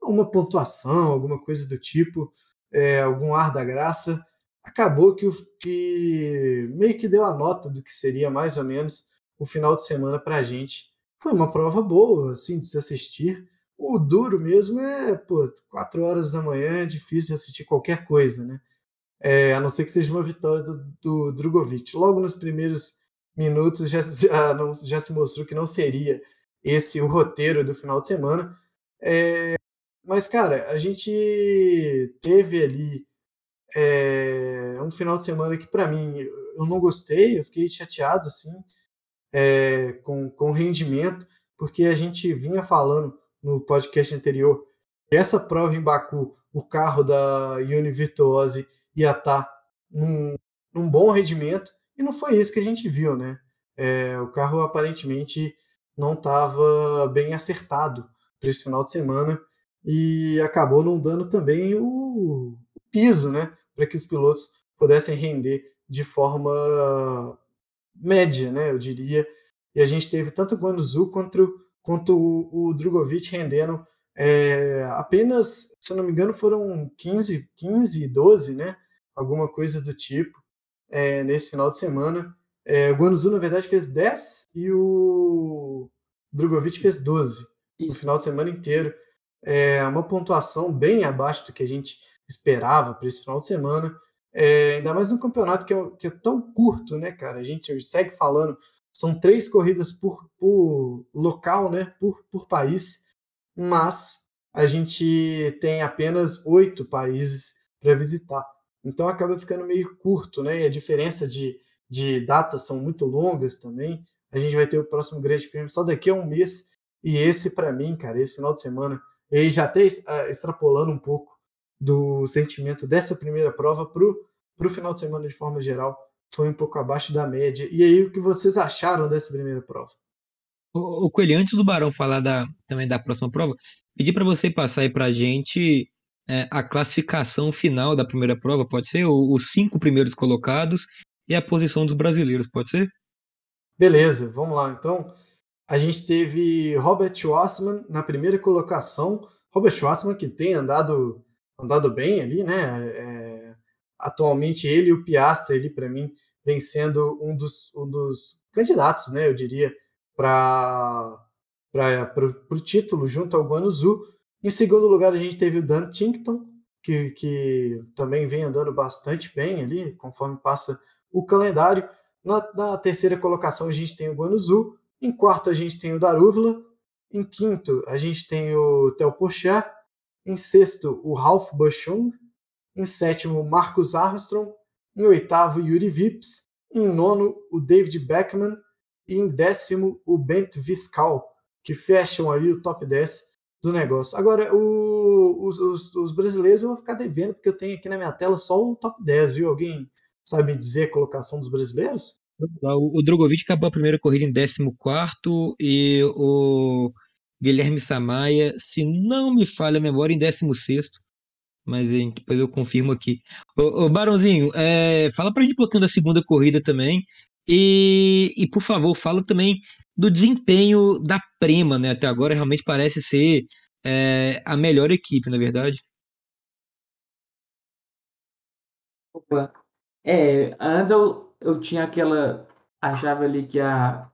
uma pontuação, alguma coisa do tipo, é, algum ar da graça acabou que, que meio que deu a nota do que seria mais ou menos o final de semana para a gente. Foi uma prova boa, assim, de se assistir. O duro mesmo é, pô, quatro horas da manhã é difícil assistir qualquer coisa, né? É, a não ser que seja uma vitória do, do Drogovic. Logo nos primeiros minutos já, já, não, já se mostrou que não seria esse o roteiro do final de semana. É, mas, cara, a gente teve ali é um final de semana que, para mim, eu não gostei, eu fiquei chateado assim, é, com, com rendimento, porque a gente vinha falando no podcast anterior que essa prova em Baku, o carro da Uni Virtuose ia estar tá num, num bom rendimento, e não foi isso que a gente viu, né? É, o carro aparentemente não estava bem acertado para esse final de semana e acabou não dando também o, piso, né, para que os pilotos pudessem render de forma média, né, eu diria. E a gente teve tanto o Guanzu quanto, quanto o, o Drogovic rendendo é, apenas, se eu não me engano, foram 15, 15, 12, né, alguma coisa do tipo, é, nesse final de semana. É, o Guanzu, na verdade, fez 10 e o Drogovic fez 12 no final de semana inteiro. É uma pontuação bem abaixo do que a gente esperava para esse final de semana. É, ainda mais um campeonato que é, que é, tão curto, né, cara? A gente segue falando são três corridas por, por local, né, por, por país, mas a gente tem apenas oito países para visitar. Então acaba ficando meio curto, né? E a diferença de, de datas são muito longas também. A gente vai ter o próximo Grande Prêmio só daqui a um mês. E esse, para mim, cara, esse final de semana, ele já até uh, extrapolando um pouco do sentimento dessa primeira prova pro, pro final de semana de forma geral, foi um pouco abaixo da média. E aí, o que vocês acharam dessa primeira prova? O, o Coelho, antes do Barão falar da, também da próxima prova, pedi para você passar aí para a gente é, a classificação final da primeira prova, pode ser? O, os cinco primeiros colocados e a posição dos brasileiros, pode ser? Beleza, vamos lá. Então, a gente teve Robert Schwarzman na primeira colocação. Robert Schwarzman que tem andado, andado bem ali, né? É, atualmente ele e o Piastra, ele para mim vem sendo um dos, um dos candidatos, né? Eu diria para o título junto ao Guanuzu. Em segundo lugar, a gente teve o Dan Tinkton, que, que também vem andando bastante bem ali, conforme passa o calendário. Na, na terceira colocação, a gente tem o Guanuzu. Em quarto, a gente tem o Darúvula. Em quinto, a gente tem o Theo Porchat. Em sexto, o Ralph Bachung. Em sétimo, Marcus Armstrong. Em oitavo, Yuri Vips. Em nono, o David Beckman e em décimo o Bent Viscal, que fecham ali o top 10 do negócio. Agora, o, os, os, os, brasileiros eu vou ficar devendo, porque eu tenho aqui na minha tela só o top 10, viu? Alguém sabe me dizer a colocação dos brasileiros? O, o Drogovic acabou a primeira corrida em 14 e o Guilherme Samaia, se não me falha a memória, em 16 mas depois eu confirmo aqui. Ô, ô Barãozinho, é, fala pra gente um pouquinho da segunda corrida também e, e, por favor, fala também do desempenho da Prema, né? Até agora realmente parece ser é, a melhor equipe, na é verdade. Opa. É, antes eu, eu tinha aquela. Achava ali que a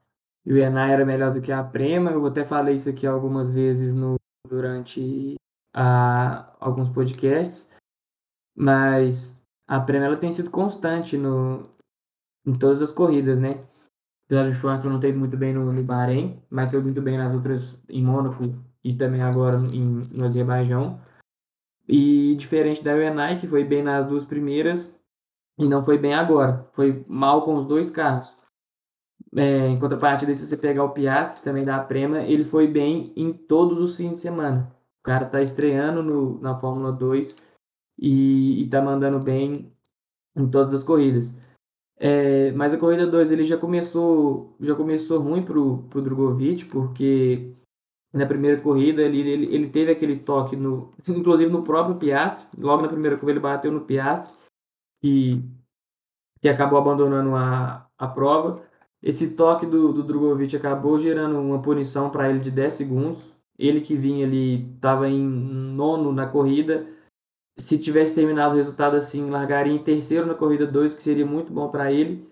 UNA era melhor do que a Prema. Eu até falei isso aqui algumas vezes no, durante a, alguns podcasts. Mas a Prema ela tem sido constante no, em todas as corridas, né? Apesar do Schwartzman não ter muito bem no, no Bahrein, mas foi muito bem nas outras, em Mônaco e também agora em, no Azerbaijão. E diferente da UNI, que foi bem nas duas primeiras e não foi bem agora. Foi mal com os dois carros. É, em contrapartida, se você pegar o Piastri, também da Prema, ele foi bem em todos os fins de semana. O cara tá estreando no, na Fórmula 2 e, e tá mandando bem em todas as corridas. É, mas a corrida 2 ele já começou, já começou ruim pro, pro Drogovic, porque na primeira corrida ele, ele, ele teve aquele toque, no, inclusive no próprio Piastri, logo na primeira corrida ele bateu no Piastri, que, que acabou abandonando a, a prova. Esse toque do, do Drogovic acabou gerando uma punição para ele de 10 segundos. Ele que vinha ali, estava em nono na corrida, se tivesse terminado o resultado assim, largaria em terceiro na corrida 2, que seria muito bom para ele.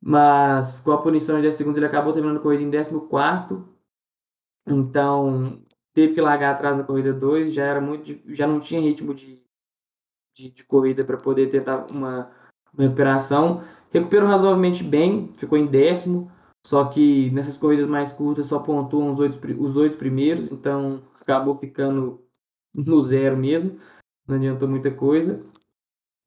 Mas com a punição de 10 segundos, ele acabou terminando a corrida em 14. Então, teve que largar atrás na corrida 2, já era muito já não tinha ritmo de, de, de corrida para poder tentar uma, uma, recuperação. Recuperou razoavelmente bem, ficou em décimo, só que nessas corridas mais curtas só pontuam os oito, os oito primeiros, então acabou ficando no zero mesmo não adiantou muita coisa.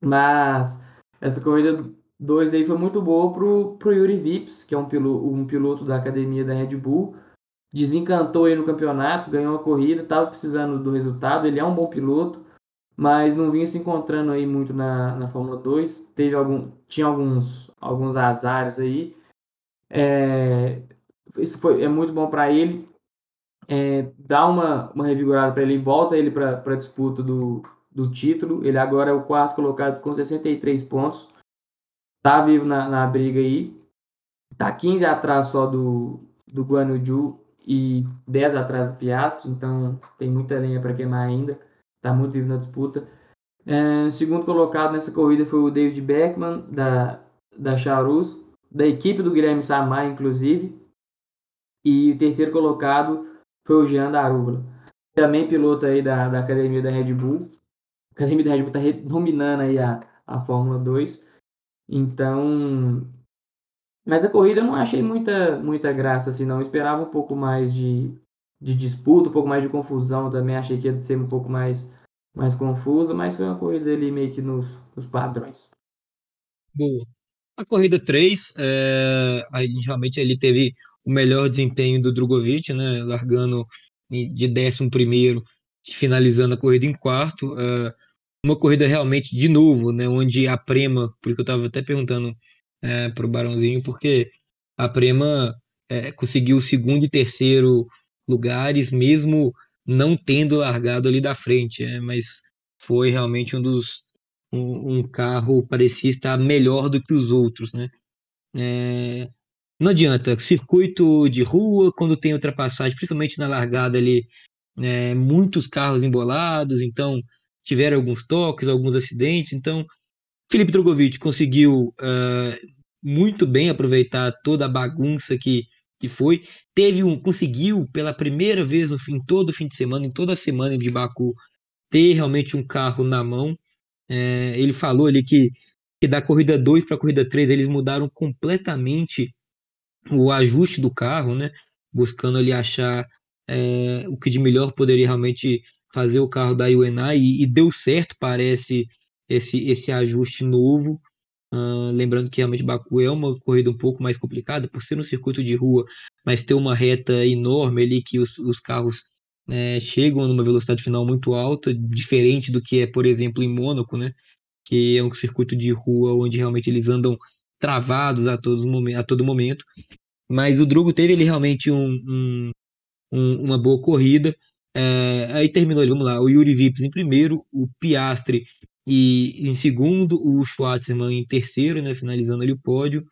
Mas essa corrida 2 aí foi muito boa pro, pro Yuri Vips, que é um piloto, um piloto da academia da Red Bull. Desencantou aí no campeonato, ganhou a corrida, estava precisando do resultado. Ele é um bom piloto, mas não vinha se encontrando aí muito na, na Fórmula 2. Teve algum, tinha alguns, alguns azares aí. É, isso foi, é muito bom para ele. É, dá uma, uma revigorada para ele, volta ele para a disputa do, do título. Ele agora é o quarto colocado com 63 pontos. Tá vivo na, na briga aí. Tá 15 atrás só do, do Guanuju e 10 atrás do Piastri. Então tem muita lenha para queimar ainda. Tá muito vivo na disputa. É, segundo colocado nessa corrida foi o David Beckman, da, da Charus, da equipe do Guilherme Samar, inclusive. E o terceiro colocado foi o Jean Darúvula, também piloto aí da, da academia da Red Bull. A Academia da Red Bull está dominando aí a, a Fórmula 2. Então, Mas a corrida eu não achei muita, muita graça, assim, não. Eu esperava um pouco mais de, de disputa, um pouco mais de confusão também. Achei que ia ser um pouco mais, mais confusa, mas foi uma corrida ali meio que nos, nos padrões. Boa. A corrida 3, é, aí realmente ele teve o melhor desempenho do Drogovic, né, largando de 11 primeiro, finalizando a corrida em quarto. é, uma corrida realmente de novo, né, onde a Prema, por isso eu estava até perguntando é, para o Barãozinho, porque a Prema é, conseguiu o segundo e terceiro lugares, mesmo não tendo largado ali da frente, é, mas foi realmente um dos um, um carro parecia estar melhor do que os outros, né? É, não adianta, circuito de rua, quando tem ultrapassagem, principalmente na largada ali, é, muitos carros embolados, então tiveram alguns toques, alguns acidentes, então Felipe Drogovic conseguiu ah, muito bem aproveitar toda a bagunça que, que foi, teve um, conseguiu pela primeira vez no fim, todo fim de semana, em toda semana de Baku, ter realmente um carro na mão, é, ele falou ali que, que da corrida 2 para a corrida 3 eles mudaram completamente o ajuste do carro, né? Buscando ali achar é, o que de melhor poderia realmente fazer o carro da UNI e, e deu certo, parece, esse, esse ajuste novo. Ah, lembrando que realmente Baku é uma corrida um pouco mais complicada por ser um circuito de rua, mas ter uma reta enorme ali que os, os carros né, chegam numa velocidade final muito alta, diferente do que é, por exemplo, em Mônaco, né? Que é um circuito de rua onde realmente eles andam travados a, todos, a todo momento. Mas o Drogo teve ele realmente um, um- um- uma boa corrida. É, aí terminou ali, vamos lá, o Yuri Vips em primeiro, o Piastri e, em segundo, o Schwartzman em terceiro, né, finalizando ali o pódio,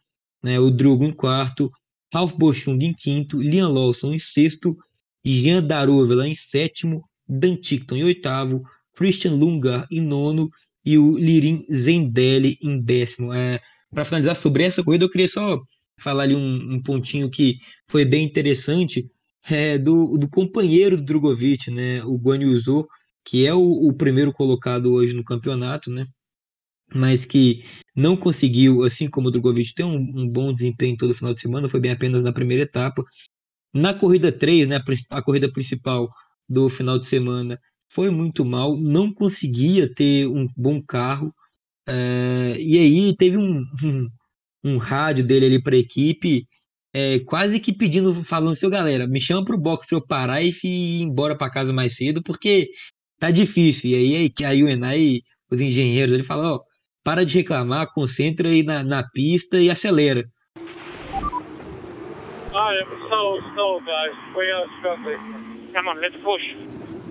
né, o Drogo em quarto, Ralf Bochung em quinto, Liam Lawson em sexto, Jean Darovela em sétimo, Dan Tickton em oitavo, Christian Lungar em nono e o Lirin Zendelli em décimo. É, Para finalizar sobre essa corrida, eu queria só falar ali um, um pontinho que foi bem interessante é, do, do companheiro do Drogovic, né, o Guan Yu Zhou, que é o, o primeiro colocado hoje no campeonato, né, mas que não conseguiu, assim como o Drogovic, ter um, um bom desempenho todo final de semana, foi bem apenas na primeira etapa. Na corrida 3, né, a a corrida principal do final de semana, foi muito mal, não conseguia ter um bom carro, é, e aí teve um, um, um rádio dele ali para a equipe, é, quase que pedindo, falando assim, "Ô, galera, me chama pro box para eu parar e ir embora para casa mais cedo, porque tá difícil. E aí a UNI, os engenheiros, ele fala, ó, para de reclamar, concentra aí na, na pista e acelera. I am so slow, guys. We are struggling. Come on, let's push.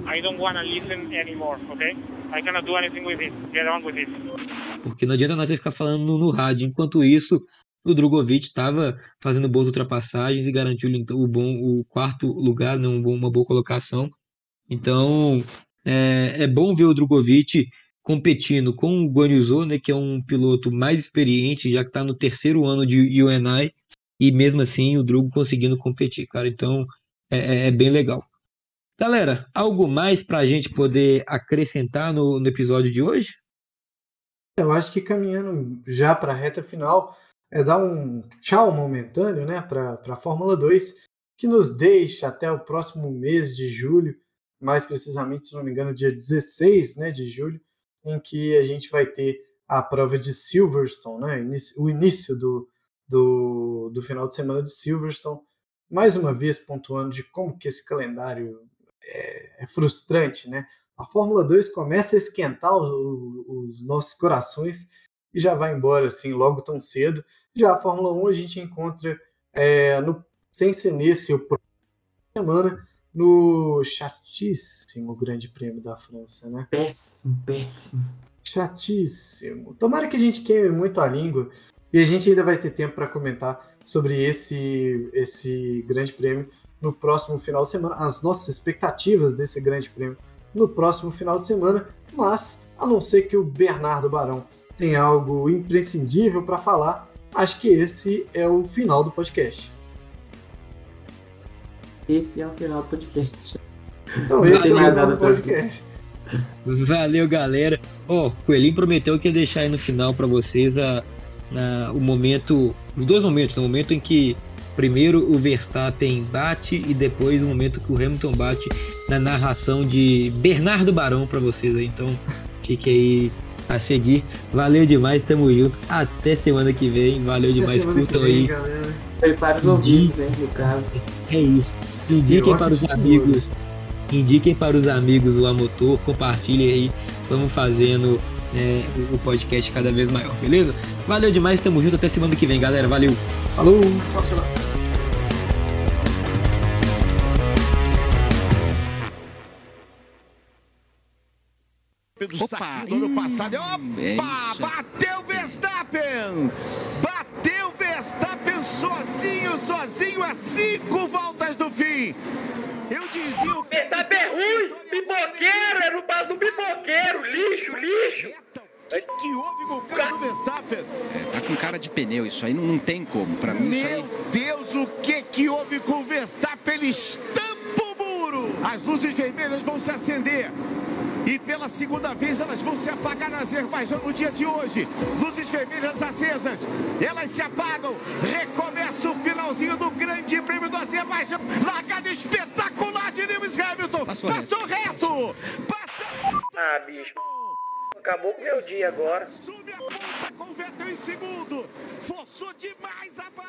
I don't want to listen anymore, okay? I cannot do anything with it. Get on with it. Porque não adianta nós ficar falando no, no rádio. Enquanto isso, o Drogovic estava fazendo boas ultrapassagens e garantiu então, o bom o quarto lugar, né, um uma boa colocação. Então, é, é bom ver o Drogovic competindo com o Guan Yu Zhou, né, que é um piloto mais experiente, já que está no terceiro ano de UNI, e mesmo assim o Drogo conseguindo competir, cara. Então, é, é- é bem legal. Galera, algo mais para a gente poder acrescentar no, no episódio de hoje? Eu acho que caminhando já para a reta final, é dar um tchau momentâneo né, para a Fórmula 2, que nos deixa até o próximo mês de julho, mais precisamente, se não me engano, dia 16 né, de julho, em que a gente vai ter a prova de Silverstone, né, o início do, do, do final de semana de Silverstone. Mais uma vez pontuando de como que esse calendário é, é frustrante, né? A Fórmula 2 começa a esquentar o- os nossos corações e já vai embora assim logo tão cedo. Já a Fórmula 1 a gente encontra é, no, sem ser nesse o próximo semana no chatíssimo Grande Prêmio da França, né? Péssimo, péssimo. Chatíssimo. Tomara que a gente queime muito a língua e a gente ainda vai ter tempo para comentar sobre esse esse Grande Prêmio no próximo final de semana, as nossas expectativas desse Grande Prêmio no próximo final de semana, mas a não ser que o Bernardo Barão tenha algo imprescindível para falar, acho que esse é o final do podcast. Esse é o final do podcast. Então esse é o Valeu, final do podcast. Valeu, galera. Ó, o Coelhinho prometeu que ia deixar aí no final para vocês a, na- o momento os dois momentos, o momento em que primeiro o Verstappen bate e depois o momento que o Hamilton bate na narração de Bernardo Barão para vocês aí. Então, fique aí a seguir. Valeu demais, tamo junto. Até semana que vem. Valeu Até demais, curtam vem, aí. galera. Prepare os ouvidos, né, no caso. É isso. Indiquem para os amigos. Indiquem para os amigos o Amotor, compartilhem aí. Vamos fazendo é, o- podcast cada vez maior, beleza? Valeu demais, tamo junto. Até semana que vem, galera. Valeu. Falou, forte abraço. do saquinho do ano passado. Opa! Bateu Verstappen! Bateu Verstappen sozinho, sozinho a cinco voltas do fim. Eu dizia o Verstappen é ruim, pipoqueiro, é no base do pipoqueiro, lixo, lixo. que houve com o carro do Verstappen. Tá com cara de pneu, isso aí não, não tem como. Pra mim, isso aí. Meu Deus, o que que houve com o Verstappen? Ele estampa o muro. As luzes vermelhas vão se acender. E pela segunda vez elas vão se apagar na Azerbaijão no dia de hoje. Luzes vermelhas acesas. Elas se apagam. Recomeça o finalzinho do Grande Prêmio do Azerbaijão. Largada espetacular de Lewis Hamilton. Passou Passou reto. Passa Ah, bicho. Acabou com o meu dia agora. Sube a ponta com o Vettel em segundo. Forçou demais a barra.